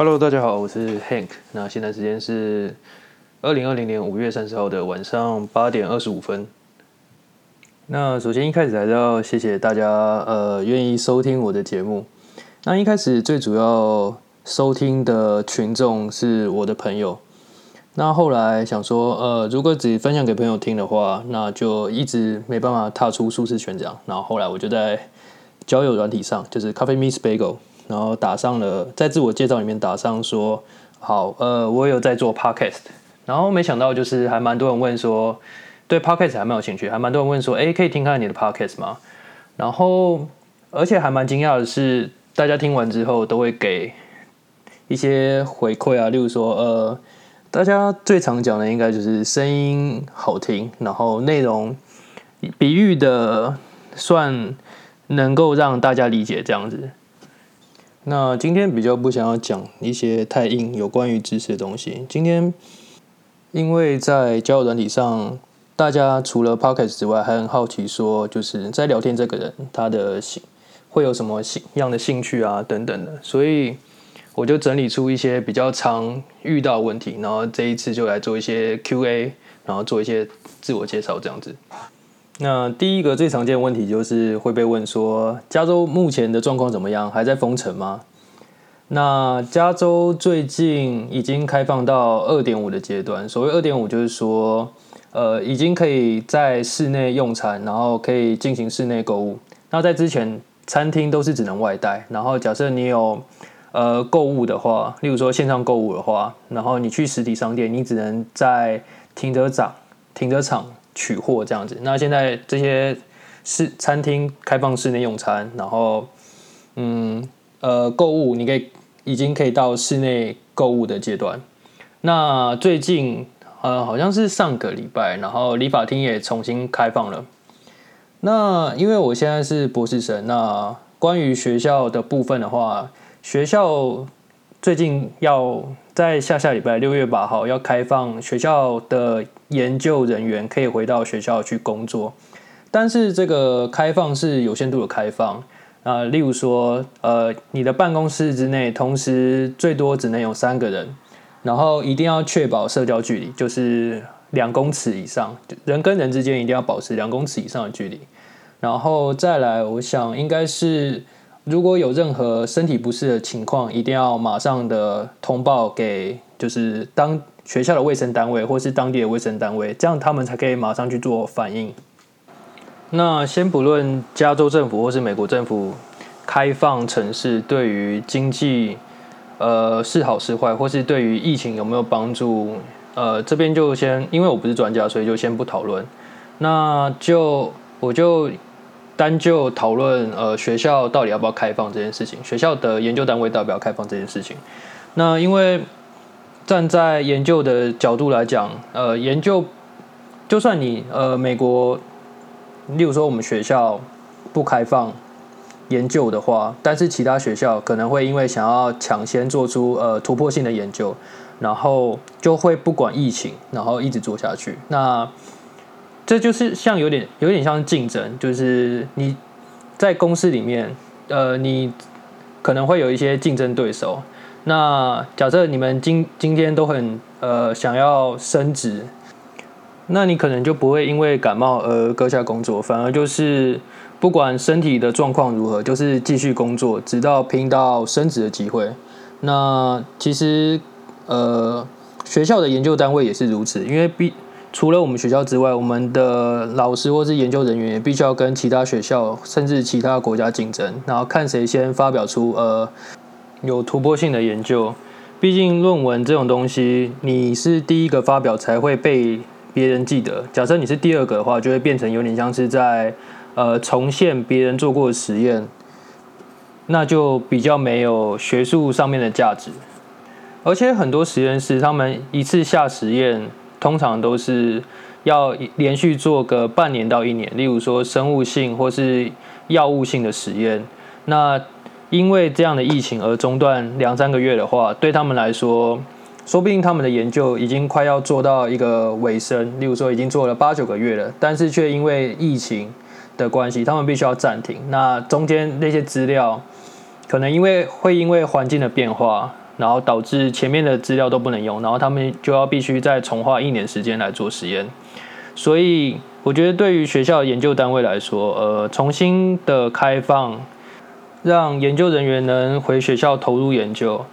Hello，大家好，我是 Hank。那现在时间是二零二零年五月三十号的晚上八点二十五分。那首先一开始还是要谢谢大家，呃，愿意收听我的节目。那一开始最主要收听的群众是我的朋友。那后来想说，呃，如果只分享给朋友听的话，那就一直没办法踏出舒适圈这样。然后后来我就在交友软体上，就是 Coffee Miss Bagel，然后打上了在自我介绍里面打上说，好，呃，我有在做 Podcast。然后没想到就是还蛮多人问说，对 Podcast 还蛮有兴趣，还蛮多人问说，哎，可以听看你的 Podcast 吗？然后而且还蛮惊讶的是，大家听完之后都会给一些回馈啊，例如说，呃。大家最常讲的应该就是声音好听，然后内容比喻的算能够让大家理解这样子。那今天比较不想要讲一些太硬有关于知识的东西。今天因为在交友软体上，大家除了 podcast 之外，还很好奇说，就是在聊天这个人他的兴会有什么兴样的兴趣啊等等的，所以。我就整理出一些比较常遇到问题，然后这一次就来做一些 Q&A，然后做一些自我介绍这样子。那第一个最常见的问题就是会被问说，加州目前的状况怎么样？还在封城吗？那加州最近已经开放到二点五的阶段，所谓二点五就是说，呃，已经可以在室内用餐，然后可以进行室内购物。那在之前，餐厅都是只能外带，然后假设你有呃，购物的话，例如说线上购物的话，然后你去实体商店，你只能在停车场、停车场取货这样子。那现在这些室餐厅开放室内用餐，然后嗯呃购物，你可以已经可以到室内购物的阶段。那最近呃好像是上个礼拜，然后理发厅也重新开放了。那因为我现在是博士生，那关于学校的部分的话。学校最近要在下下礼拜六月八号要开放学校的研究人员可以回到学校去工作，但是这个开放是有限度的开放啊，例如说，呃，你的办公室之内同时最多只能有三个人，然后一定要确保社交距离，就是两公尺以上，人跟人之间一定要保持两公尺以上的距离，然后再来，我想应该是。如果有任何身体不适的情况，一定要马上的通报给就是当学校的卫生单位或是当地的卫生单位，这样他们才可以马上去做反应。那先不论加州政府或是美国政府开放城市对于经济呃是好是坏，或是对于疫情有没有帮助，呃这边就先因为我不是专家，所以就先不讨论。那就我就。单就讨论呃学校到底要不要开放这件事情，学校的研究单位要不要开放这件事情？那因为站在研究的角度来讲，呃，研究就算你呃美国，例如说我们学校不开放研究的话，但是其他学校可能会因为想要抢先做出呃突破性的研究，然后就会不管疫情，然后一直做下去。那这就是像有点有点像竞争，就是你在公司里面，呃，你可能会有一些竞争对手。那假设你们今今天都很呃想要升职，那你可能就不会因为感冒而搁下工作，反而就是不管身体的状况如何，就是继续工作，直到拼到升职的机会。那其实呃学校的研究单位也是如此，因为毕。除了我们学校之外，我们的老师或是研究人员也必须要跟其他学校甚至其他国家竞争，然后看谁先发表出呃有突破性的研究。毕竟论文这种东西，你是第一个发表才会被别人记得。假设你是第二个的话，就会变成有点像是在呃重现别人做过的实验，那就比较没有学术上面的价值。而且很多实验室他们一次下实验。通常都是要连续做个半年到一年，例如说生物性或是药物性的实验。那因为这样的疫情而中断两三个月的话，对他们来说，说不定他们的研究已经快要做到一个尾声。例如说已经做了八九个月了，但是却因为疫情的关系，他们必须要暂停。那中间那些资料，可能因为会因为环境的变化，然后导致前面的资料都不能用，然后他们就要必须再重花一年时间来做实验。所以我觉得对于学校研究单位来说，呃，重新的开放，让研究人员能回学校投入研究，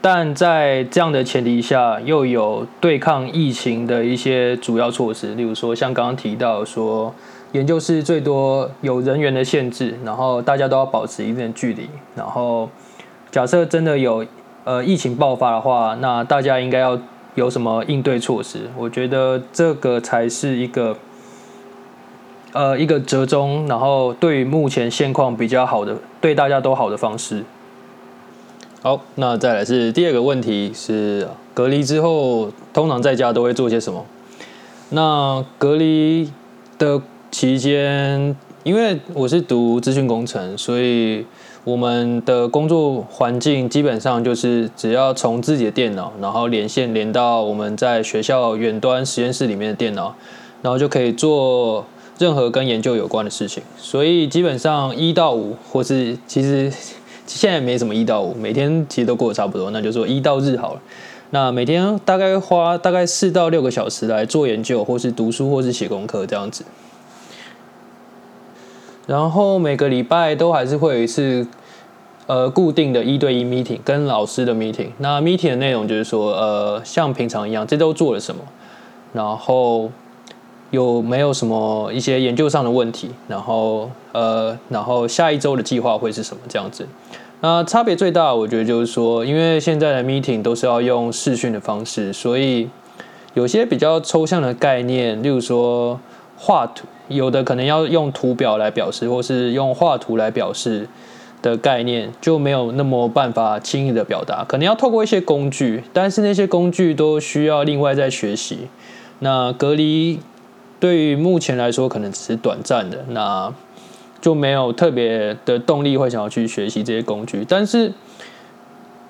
但在这样的前提下，又有对抗疫情的一些主要措施，例如说像刚刚提到说。研究室最多有人员的限制，然后大家都要保持一定的距离。然后假设真的有呃疫情爆发的话，那大家应该要有什么应对措施？我觉得这个才是一个呃一个折中，然后对于目前现况比较好的、对大家都好的方式。好，那再来是第二个问题是隔离之后，通常在家都会做些什么？那隔离的。期间，因为我是读资讯工程，所以我们的工作环境基本上就是只要从自己的电脑，然后连线连到我们在学校远端实验室里面的电脑，然后就可以做任何跟研究有关的事情。所以基本上一到五，或是其实现在没什么一到五，每天其实都过得差不多，那就说一到日好了。那每天大概花大概四到六个小时来做研究，或是读书，或是写功课这样子。然后每个礼拜都还是会有一次，呃，固定的一对一 meeting 跟老师的 meeting。那 meeting 的内容就是说，呃，像平常一样，这周做了什么，然后有没有什么一些研究上的问题，然后呃，然后下一周的计划会是什么这样子。那差别最大，我觉得就是说，因为现在的 meeting 都是要用视讯的方式，所以有些比较抽象的概念，例如说画图。有的可能要用图表来表示，或是用画图来表示的概念，就没有那么办法轻易的表达，可能要透过一些工具，但是那些工具都需要另外再学习。那隔离对于目前来说可能只是短暂的，那就没有特别的动力会想要去学习这些工具。但是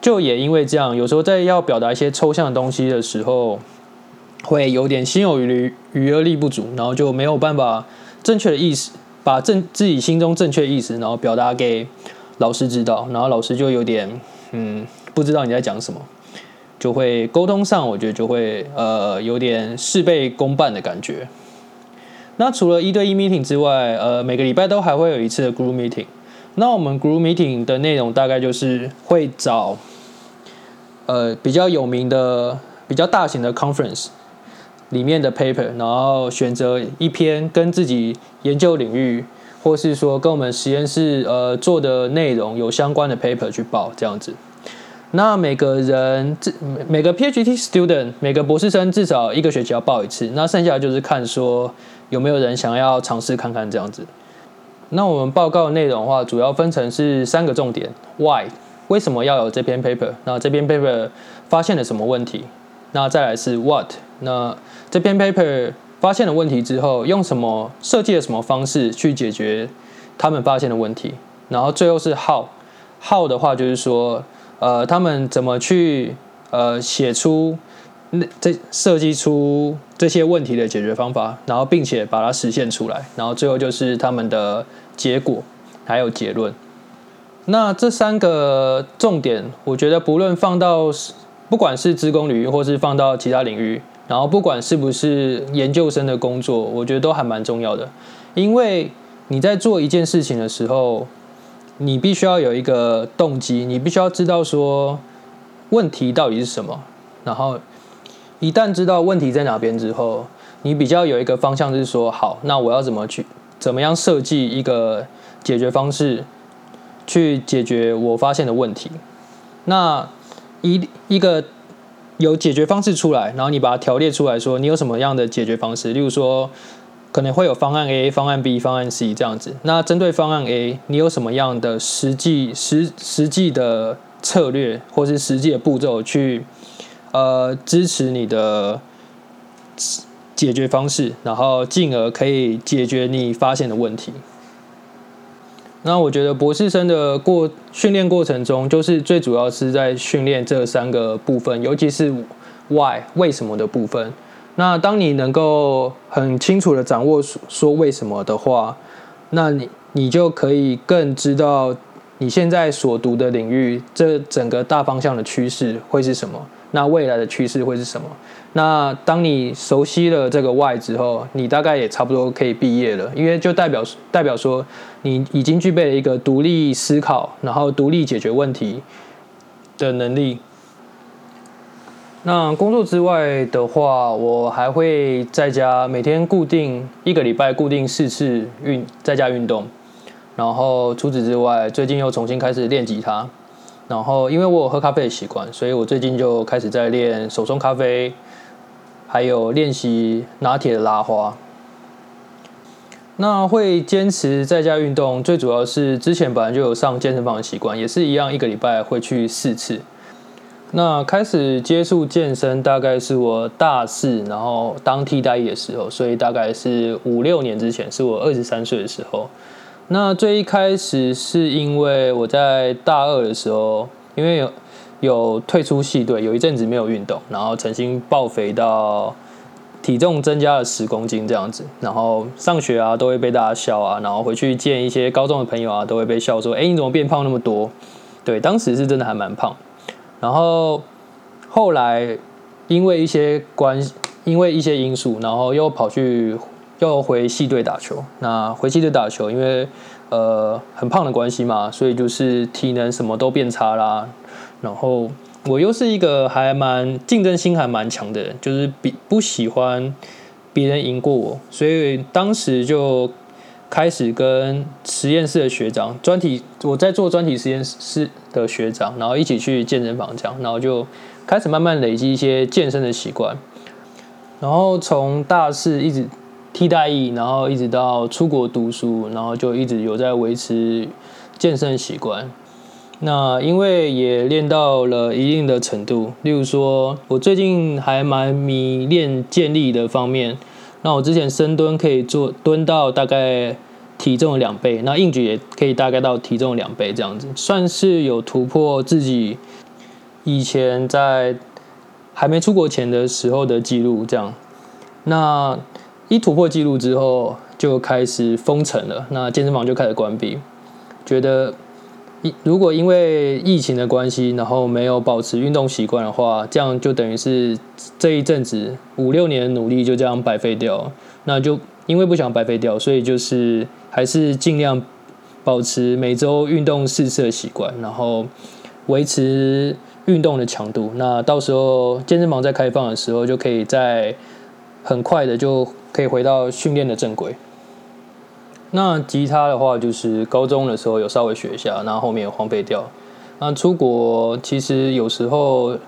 就也因为这样，有时候在要表达一些抽象的东西的时候。会有点心有余余而力不足，然后就没有办法正确的意思，把正自己心中正确意思，然后表达给老师知道，然后老师就有点嗯不知道你在讲什么，就会沟通上我觉得就会呃有点事倍功半的感觉。那除了一对一 meeting 之外，呃每个礼拜都还会有一次的 group meeting。那我们 group meeting 的内容大概就是会找呃比较有名的、比较大型的 conference。里面的 paper，然后选择一篇跟自己研究领域，或是说跟我们实验室呃做的内容有相关的 paper 去报这样子。那每个人这每个 PhD student，每个博士生至少一个学期要报一次。那剩下就是看说有没有人想要尝试看看这样子。那我们报告的内容的话，主要分成是三个重点：Why？为什么要有这篇 paper？那这篇 paper 发现了什么问题？那再来是 What？那这篇 paper 发现了问题之后，用什么设计了什么方式去解决他们发现的问题？然后最后是 how，how 的话就是说，呃，他们怎么去呃写出那这设计出这些问题的解决方法，然后并且把它实现出来，然后最后就是他们的结果还有结论。那这三个重点，我觉得不论放到不管是职工领域，或是放到其他领域。然后不管是不是研究生的工作，我觉得都还蛮重要的，因为你在做一件事情的时候，你必须要有一个动机，你必须要知道说问题到底是什么。然后一旦知道问题在哪边之后，你比较有一个方向，就是说好，那我要怎么去怎么样设计一个解决方式，去解决我发现的问题。那一一个。有解决方式出来，然后你把它条列出来说，你有什么样的解决方式？例如说，可能会有方案 A、方案 B、方案 C 这样子。那针对方案 A，你有什么样的实际实实际的策略，或是实际的步骤去呃支持你的解决方式，然后进而可以解决你发现的问题。那我觉得博士生的过训练过程中，就是最主要是在训练这三个部分，尤其是 why 为什么的部分。那当你能够很清楚的掌握说为什么的话，那你你就可以更知道你现在所读的领域，这整个大方向的趋势会是什么？那未来的趋势会是什么？那当你熟悉了这个 Y 之后，你大概也差不多可以毕业了，因为就代表代表说你已经具备了一个独立思考，然后独立解决问题的能力。那工作之外的话，我还会在家每天固定一个礼拜固定四次运在家运动。然后除此之外，最近又重新开始练吉他。然后因为我有喝咖啡的习惯，所以我最近就开始在练手冲咖啡，还有练习拿铁的拉花。那会坚持在家运动，最主要是之前本来就有上健身房的习惯，也是一样，一个礼拜会去四次。那开始接触健身，大概是我大四，然后当替代役的时候，所以大概是五六年之前，是我二十三岁的时候。那最一开始是因为我在大二的时候，因为有有退出系队，有一阵子没有运动，然后曾经爆肥到体重增加了十公斤这样子，然后上学啊都会被大家笑啊，然后回去见一些高中的朋友啊都会被笑说，哎你怎么变胖那么多？对，当时是真的还蛮胖，然后后来因为一些关，因为一些因素，然后又跑去。要回系队打球，那回系队打球，因为呃很胖的关系嘛，所以就是体能什么都变差啦。然后我又是一个还蛮竞争心还蛮强的人，就是比不喜欢别人赢过我，所以当时就开始跟实验室的学长专题，我在做专题实验室的学长，然后一起去健身房这样，然后就开始慢慢累积一些健身的习惯，然后从大四一直。替代役，然后一直到出国读书，然后就一直有在维持健身习惯。那因为也练到了一定的程度，例如说，我最近还蛮迷练健力的方面。那我之前深蹲可以做蹲到大概体重两倍，那硬举也可以大概到体重两倍这样子，算是有突破自己以前在还没出国前的时候的记录。这样，那。一突破记录之后，就开始封城了，那健身房就开始关闭。觉得，一如果因为疫情的关系，然后没有保持运动习惯的话，这样就等于是这一阵子五六年的努力就这样白费掉。那就因为不想白费掉，所以就是还是尽量保持每周运动四次的习惯，然后维持运动的强度。那到时候健身房在开放的时候，就可以在很快的就。可以回到训练的正轨。那吉他的话，就是高中的时候有稍微学一下，然后后面荒废掉。那出国其实有时候，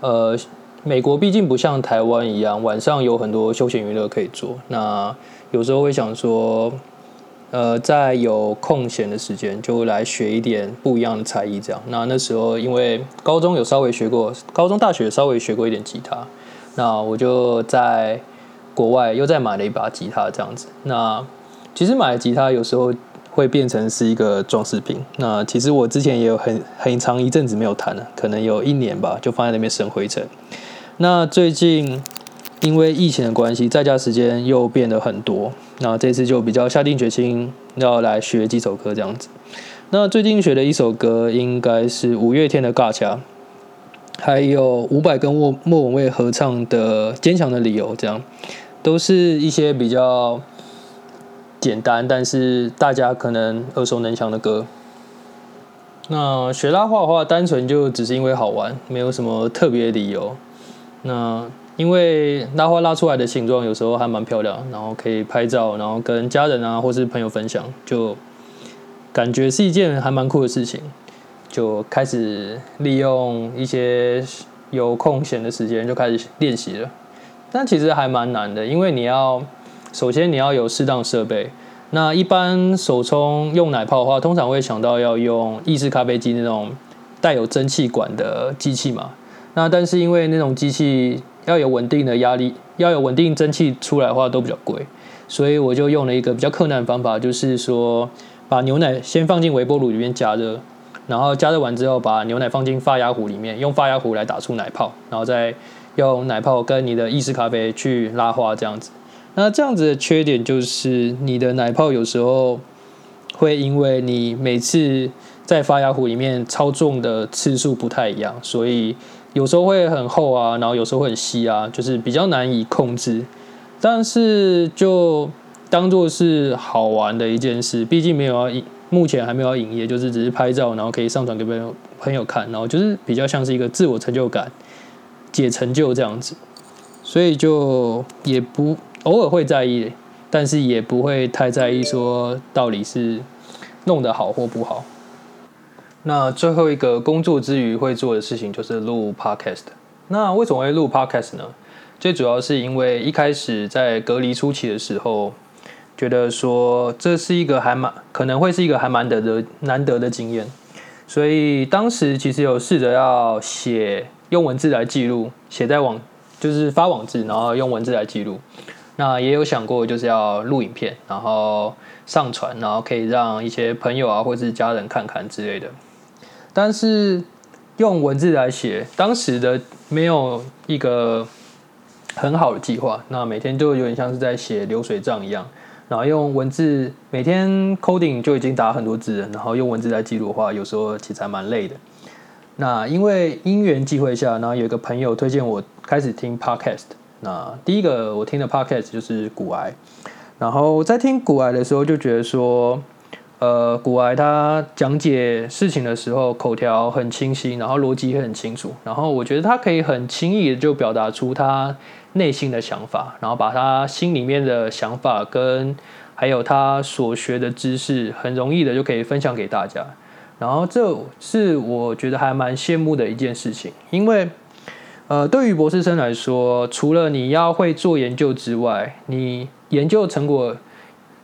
呃，美国毕竟不像台湾一样，晚上有很多休闲娱乐可以做。那有时候会想说，呃，在有空闲的时间就来学一点不一样的才艺，这样。那那时候因为高中有稍微学过，高中大学稍微学过一点吉他，那我就在。国外又再买了一把吉他，这样子。那其实买吉他有时候会变成是一个装饰品。那其实我之前也有很很长一阵子没有弹了，可能有一年吧，就放在那边生灰尘。那最近因为疫情的关系，在家时间又变得很多。那这次就比较下定决心要来学几首歌这样子。那最近学的一首歌应该是五月天的《尬掐》，还有伍佰跟莫莫文蔚合唱的《坚强的理由》这样。都是一些比较简单，但是大家可能耳熟能详的歌。那学拉画的话，单纯就只是因为好玩，没有什么特别理由。那因为拉花拉出来的形状有时候还蛮漂亮，然后可以拍照，然后跟家人啊或是朋友分享，就感觉是一件还蛮酷的事情。就开始利用一些有空闲的时间，就开始练习了。但其实还蛮难的，因为你要首先你要有适当设备。那一般手冲用奶泡的话，通常会想到要用意式咖啡机那种带有蒸汽管的机器嘛。那但是因为那种机器要有稳定的压力，要有稳定蒸汽出来的话都比较贵，所以我就用了一个比较困难的方法，就是说把牛奶先放进微波炉里面加热，然后加热完之后把牛奶放进发压壶里面，用发压壶来打出奶泡，然后再。用奶泡跟你的意式咖啡去拉花这样子，那这样子的缺点就是你的奶泡有时候会因为你每次在发芽壶里面操纵的次数不太一样，所以有时候会很厚啊，然后有时候会很稀啊，就是比较难以控制。但是就当做是好玩的一件事，毕竟没有要目前还没有要营业，就是只是拍照，然后可以上传给朋友朋友看，然后就是比较像是一个自我成就感、解成就这样子，所以就也不偶尔会在意，但是也不会太在意说到底是弄得好或不好。那最后一个工作之余会做的事情就是录 podcast。那为什么会录 podcast 呢？最主要是因为一开始在隔离初期的时候。觉得说这是一个还蛮可能会是一个还蛮得的难得的经验，所以当时其实有试着要写用文字来记录，写在网就是发网志，然后用文字来记录。那也有想过就是要录影片，然后上传，然后可以让一些朋友啊或是家人看看之类的。但是用文字来写，当时的没有一个很好的计划，那每天就有点像是在写流水账一样。然后用文字每天 coding 就已经打很多字，然后用文字来记录的话，有时候其实还蛮累的。那因为因缘际会下，然后有一个朋友推荐我开始听 podcast。那第一个我听的 podcast 就是古癌。然后在听古癌的时候，就觉得说，呃，古癌他讲解事情的时候，口条很清晰，然后逻辑也很清楚。然后我觉得他可以很轻易的就表达出他。内心的想法，然后把他心里面的想法跟还有他所学的知识，很容易的就可以分享给大家。然后这是我觉得还蛮羡慕的一件事情，因为呃，对于博士生来说，除了你要会做研究之外，你研究成果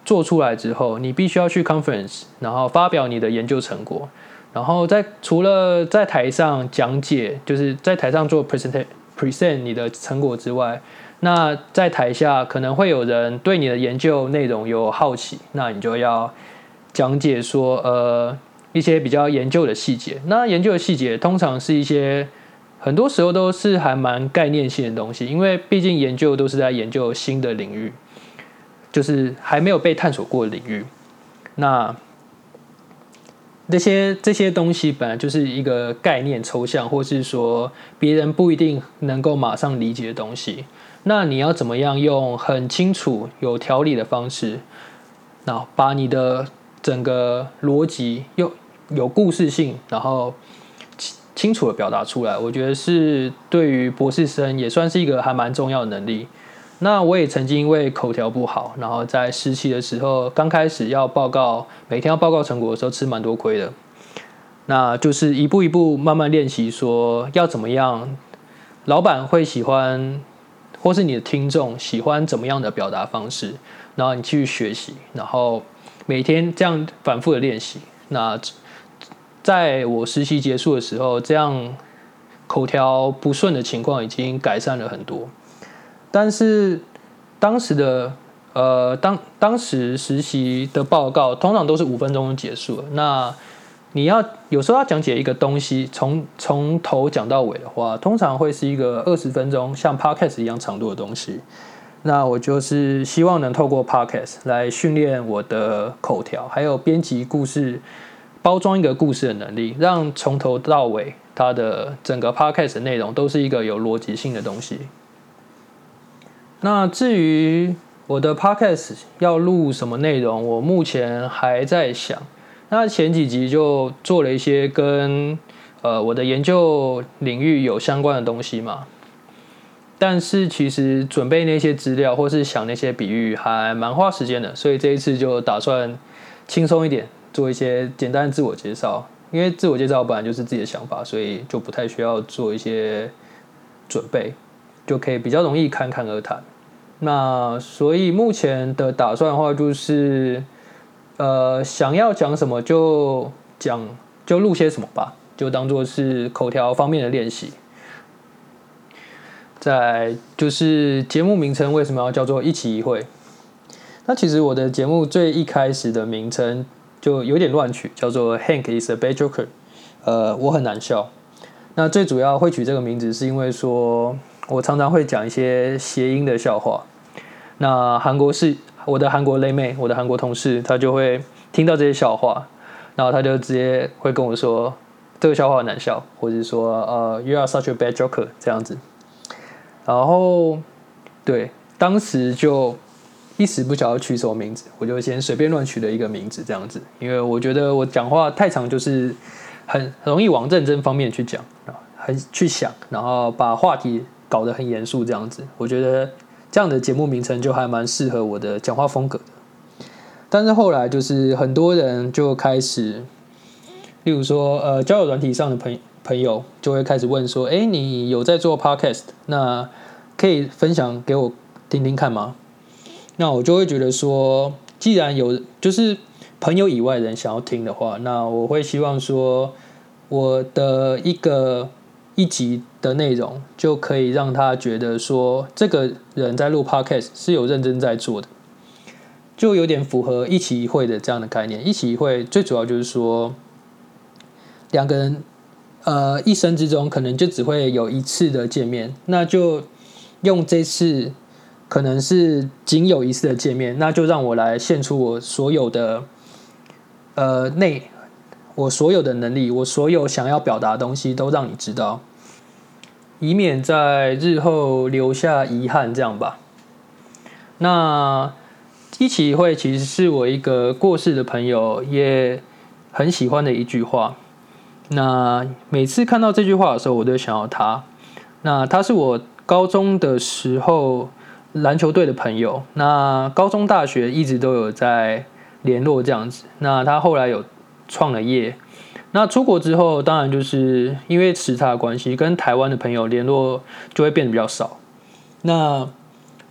做出来之后，你必须要去 conference，然后发表你的研究成果，然后在除了在台上讲解，就是在台上做 presentation。Present 你的成果之外，那在台下可能会有人对你的研究内容有好奇，那你就要讲解说呃一些比较研究的细节。那研究的细节通常是一些很多时候都是还蛮概念性的东西，因为毕竟研究都是在研究新的领域，就是还没有被探索过的领域。那这些这些东西本来就是一个概念抽象，或是说别人不一定能够马上理解的东西。那你要怎么样用很清楚、有条理的方式，那把你的整个逻辑又有故事性，然后清楚的表达出来？我觉得是对于博士生也算是一个还蛮重要的能力。那我也曾经因为口条不好，然后在实习的时候，刚开始要报告，每天要报告成果的时候，吃蛮多亏的。那就是一步一步慢慢练习，说要怎么样，老板会喜欢，或是你的听众喜欢怎么样的表达方式，然后你去学习，然后每天这样反复的练习。那在我实习结束的时候，这样口条不顺的情况已经改善了很多。但是当时的呃，当当时实习的报告通常都是五分钟就结束了。那你要有时候要讲解一个东西，从从头讲到尾的话，通常会是一个二十分钟，像 podcast 一样长度的东西。那我就是希望能透过 podcast 来训练我的口条，还有编辑故事、包装一个故事的能力，让从头到尾它的整个 podcast 内容都是一个有逻辑性的东西。那至于我的 podcast 要录什么内容，我目前还在想。那前几集就做了一些跟呃我的研究领域有相关的东西嘛，但是其实准备那些资料或是想那些比喻还蛮花时间的，所以这一次就打算轻松一点，做一些简单的自我介绍。因为自我介绍本来就是自己的想法，所以就不太需要做一些准备。就可以比较容易侃侃而谈。那所以目前的打算的话，就是呃想要讲什么就讲，就录些什么吧，就当做是口条方面的练习。在就是节目名称为什么要叫做一期一会？那其实我的节目最一开始的名称就有点乱取，叫做 Hank is a bad joker。呃，我很难笑。那最主要会取这个名字，是因为说。我常常会讲一些谐音的笑话，那韩国是我的韩国妹妹，我的韩国同事，她就会听到这些笑话，然后他就直接会跟我说这个笑话很难笑，或者说呃 you are such a bad joker 这样子。然后对，当时就一时不晓得取什么名字，我就先随便乱取了一个名字这样子，因为我觉得我讲话太长，就是很很容易往认真方面去讲啊，很去想，然后把话题搞得很严肃这样子，我觉得。这样的节目名称就还蛮适合我的讲话风格的，但是后来就是很多人就开始，例如说呃交友软体上的朋朋友就会开始问说，哎，你有在做 podcast，那可以分享给我听听看吗？那我就会觉得说，既然有就是朋友以外人想要听的话，那我会希望说我的一个。一集的内容就可以让他觉得说，这个人在录 podcast 是有认真在做的，就有点符合一期一会的这样的概念。一期一会最主要就是说，两个人呃一生之中可能就只会有一次的见面，那就用这次可能是仅有一次的见面，那就让我来献出我所有的呃内，我所有的能力，我所有想要表达的东西都让你知道。以免在日后留下遗憾，这样吧。那一起会其实是我一个过世的朋友也很喜欢的一句话。那每次看到这句话的时候，我都想要他。那他是我高中的时候篮球队的朋友。那高中、大学一直都有在联络这样子。那他后来有创了业。那出国之后，当然就是因为时差的关系，跟台湾的朋友联络就会变得比较少。那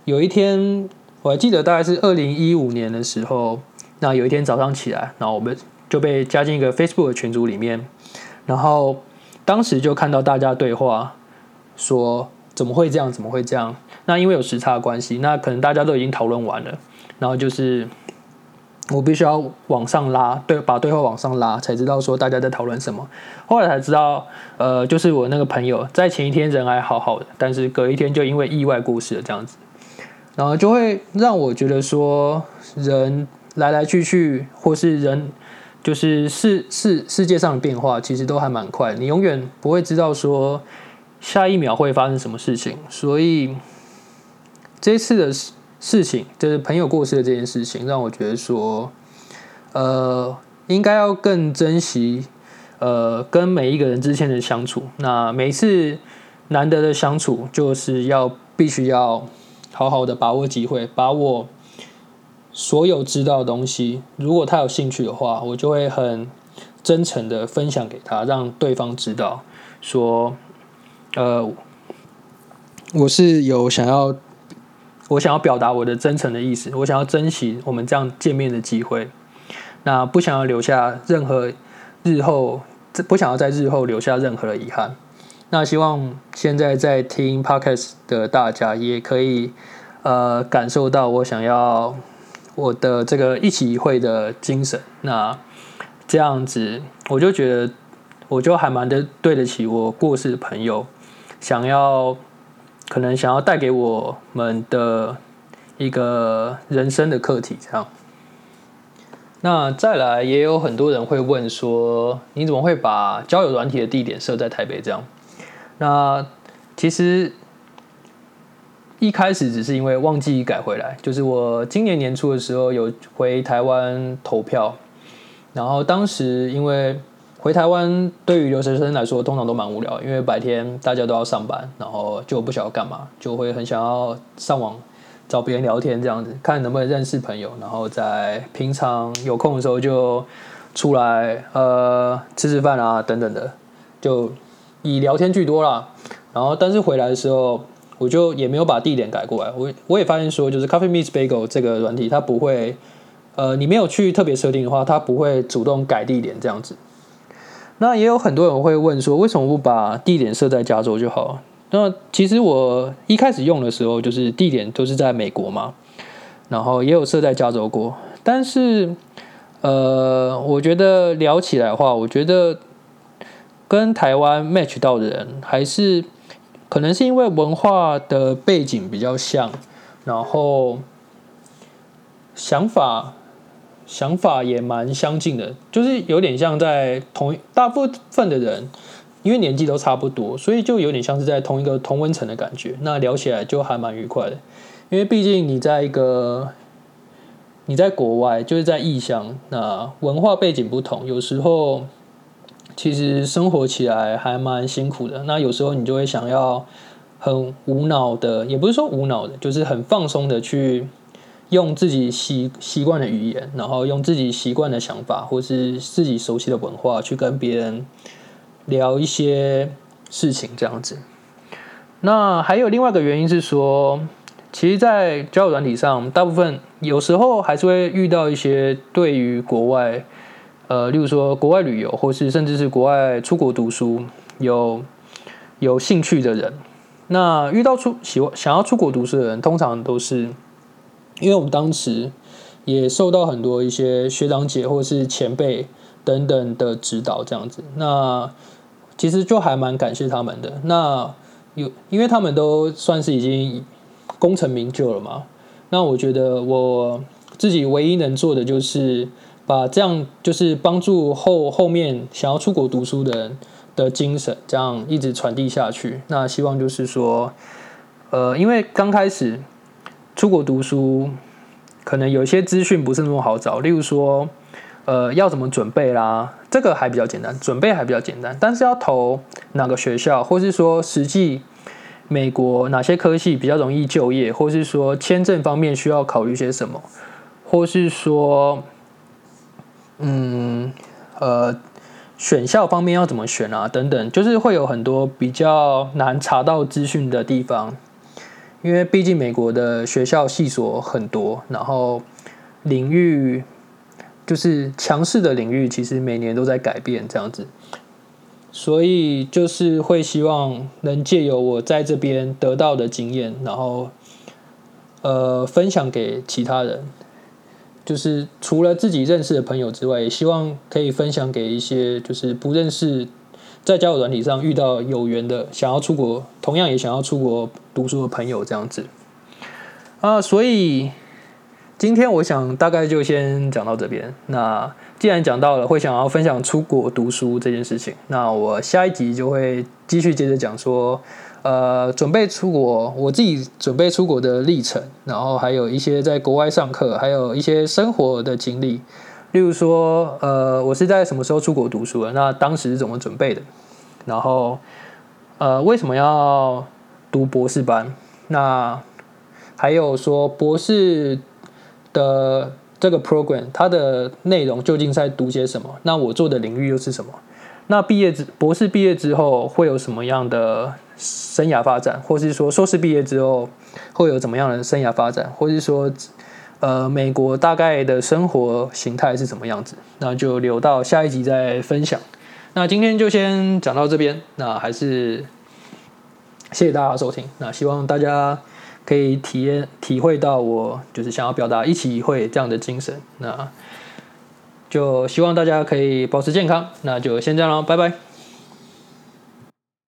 有一天，我还记得大概是二零一五年的时候，那有一天早上起来，然后我们就被加进一个 Facebook 的群组里面，然后当时就看到大家对话，说怎么会这样？怎么会这样？那因为有时差的关系，那可能大家都已经讨论完了，然后就是。我必须要往上拉，对，把对话往上拉，才知道说大家在讨论什么。后来才知道，呃，就是我那个朋友在前一天人还好好的，但是隔一天就因为意外过世了这样子，然后就会让我觉得说，人来来去去，或是人就是世世世界上的变化，其实都还蛮快，你永远不会知道说下一秒会发生什么事情。所以这次的。事情就是朋友过世的这件事情，让我觉得说，呃，应该要更珍惜，呃，跟每一个人之间的相处。那每次难得的相处，就是要必须要好好的把握机会，把我所有知道的东西，如果他有兴趣的话，我就会很真诚的分享给他，让对方知道，说，呃，我是有想要。我想要表达我的真诚的意思，我想要珍惜我们这样见面的机会，那不想要留下任何日后，不想要在日后留下任何的遗憾。那希望现在在听 podcast 的大家也可以呃感受到我想要我的这个一起一会的精神。那这样子，我就觉得我就还蛮的对得起我过世的朋友，想要。可能想要带给我们的一个人生的课题，这样。那再来，也有很多人会问说，你怎么会把交友软体的地点设在台北？这样？那其实一开始只是因为忘记改回来，就是我今年年初的时候有回台湾投票，然后当时因为。回台湾对于留学生来说，通常都蛮无聊，因为白天大家都要上班，然后就不晓得干嘛，就会很想要上网找别人聊天这样子，看能不能认识朋友，然后在平常有空的时候就出来呃吃吃饭啊等等的，就以聊天居多啦。然后但是回来的时候，我就也没有把地点改过来。我我也发现说，就是 Coffee Meets Bagel 这个软体，它不会呃你没有去特别设定的话，它不会主动改地点这样子。那也有很多人会问说，为什么不把地点设在加州就好？那其实我一开始用的时候，就是地点都是在美国嘛，然后也有设在加州过。但是，呃，我觉得聊起来的话，我觉得跟台湾 match 到的人，还是可能是因为文化的背景比较像，然后想法想法也蛮相近的，就是有点像在同大部分的人，因为年纪都差不多，所以就有点像是在同一个同温层的感觉。那聊起来就还蛮愉快的，因为毕竟你在一个你在国外，就是在异乡，那文化背景不同，有时候其实生活起来还蛮辛苦的。那有时候你就会想要很无脑的，也不是说无脑的，就是很放松的去。用自己习习惯的语言，然后用自己习惯的想法，或是自己熟悉的文化，去跟别人聊一些事情，这样子。那还有另外一个原因是说，其实，在交友软体上，大部分有时候还是会遇到一些对于国外，呃，例如说国外旅游，或是甚至是国外出国读书有有兴趣的人。那遇到出喜欢想要出国读书的人，通常都是。因为我们当时也受到很多一些学长姐或是前辈等等的指导，这样子，那其实就还蛮感谢他们的。那有，因为他们都算是已经功成名就了嘛，那我觉得我自己唯一能做的就是把这样就是帮助后后面想要出国读书的人的精神，这样一直传递下去。那希望就是说，呃，因为刚开始。出国读书，可能有些资讯不是那么好找，例如说，呃，要怎么准备啦？这个还比较简单，准备还比较简单。但是要投哪个学校，或是说实际美国哪些科系比较容易就业，或是说签证方面需要考虑些什么，或是说，嗯，呃，选校方面要怎么选啊？等等，就是会有很多比较难查到资讯的地方。因为毕竟美国的学校系所很多，然后领域就是强势的领域，其实每年都在改变这样子，所以就是会希望能借由我在这边得到的经验，然后呃分享给其他人，就是除了自己认识的朋友之外，也希望可以分享给一些就是不认识。在交友软体上遇到有缘的，想要出国，同样也想要出国读书的朋友，这样子啊，所以今天我想大概就先讲到这边。那既然讲到了会想要分享出国读书这件事情，那我下一集就会继续接着讲说，呃，准备出国，我自己准备出国的历程，然后还有一些在国外上课，还有一些生活的经历。例如说，呃，我是在什么时候出国读书的？那当时是怎么准备的？然后，呃，为什么要读博士班？那还有说博士的这个 program，它的内容究竟在读些什么？那我做的领域又是什么？那毕业之博士毕业之后会有什么样的生涯发展？或是说硕士毕业之后会有怎么样的生涯发展？或是说？呃，美国大概的生活形态是什么样子？那就留到下一集再分享。那今天就先讲到这边。那还是谢谢大家收听。那希望大家可以体验、体会到我就是想要表达一起会这样的精神。那就希望大家可以保持健康。那就先这样喽，拜拜。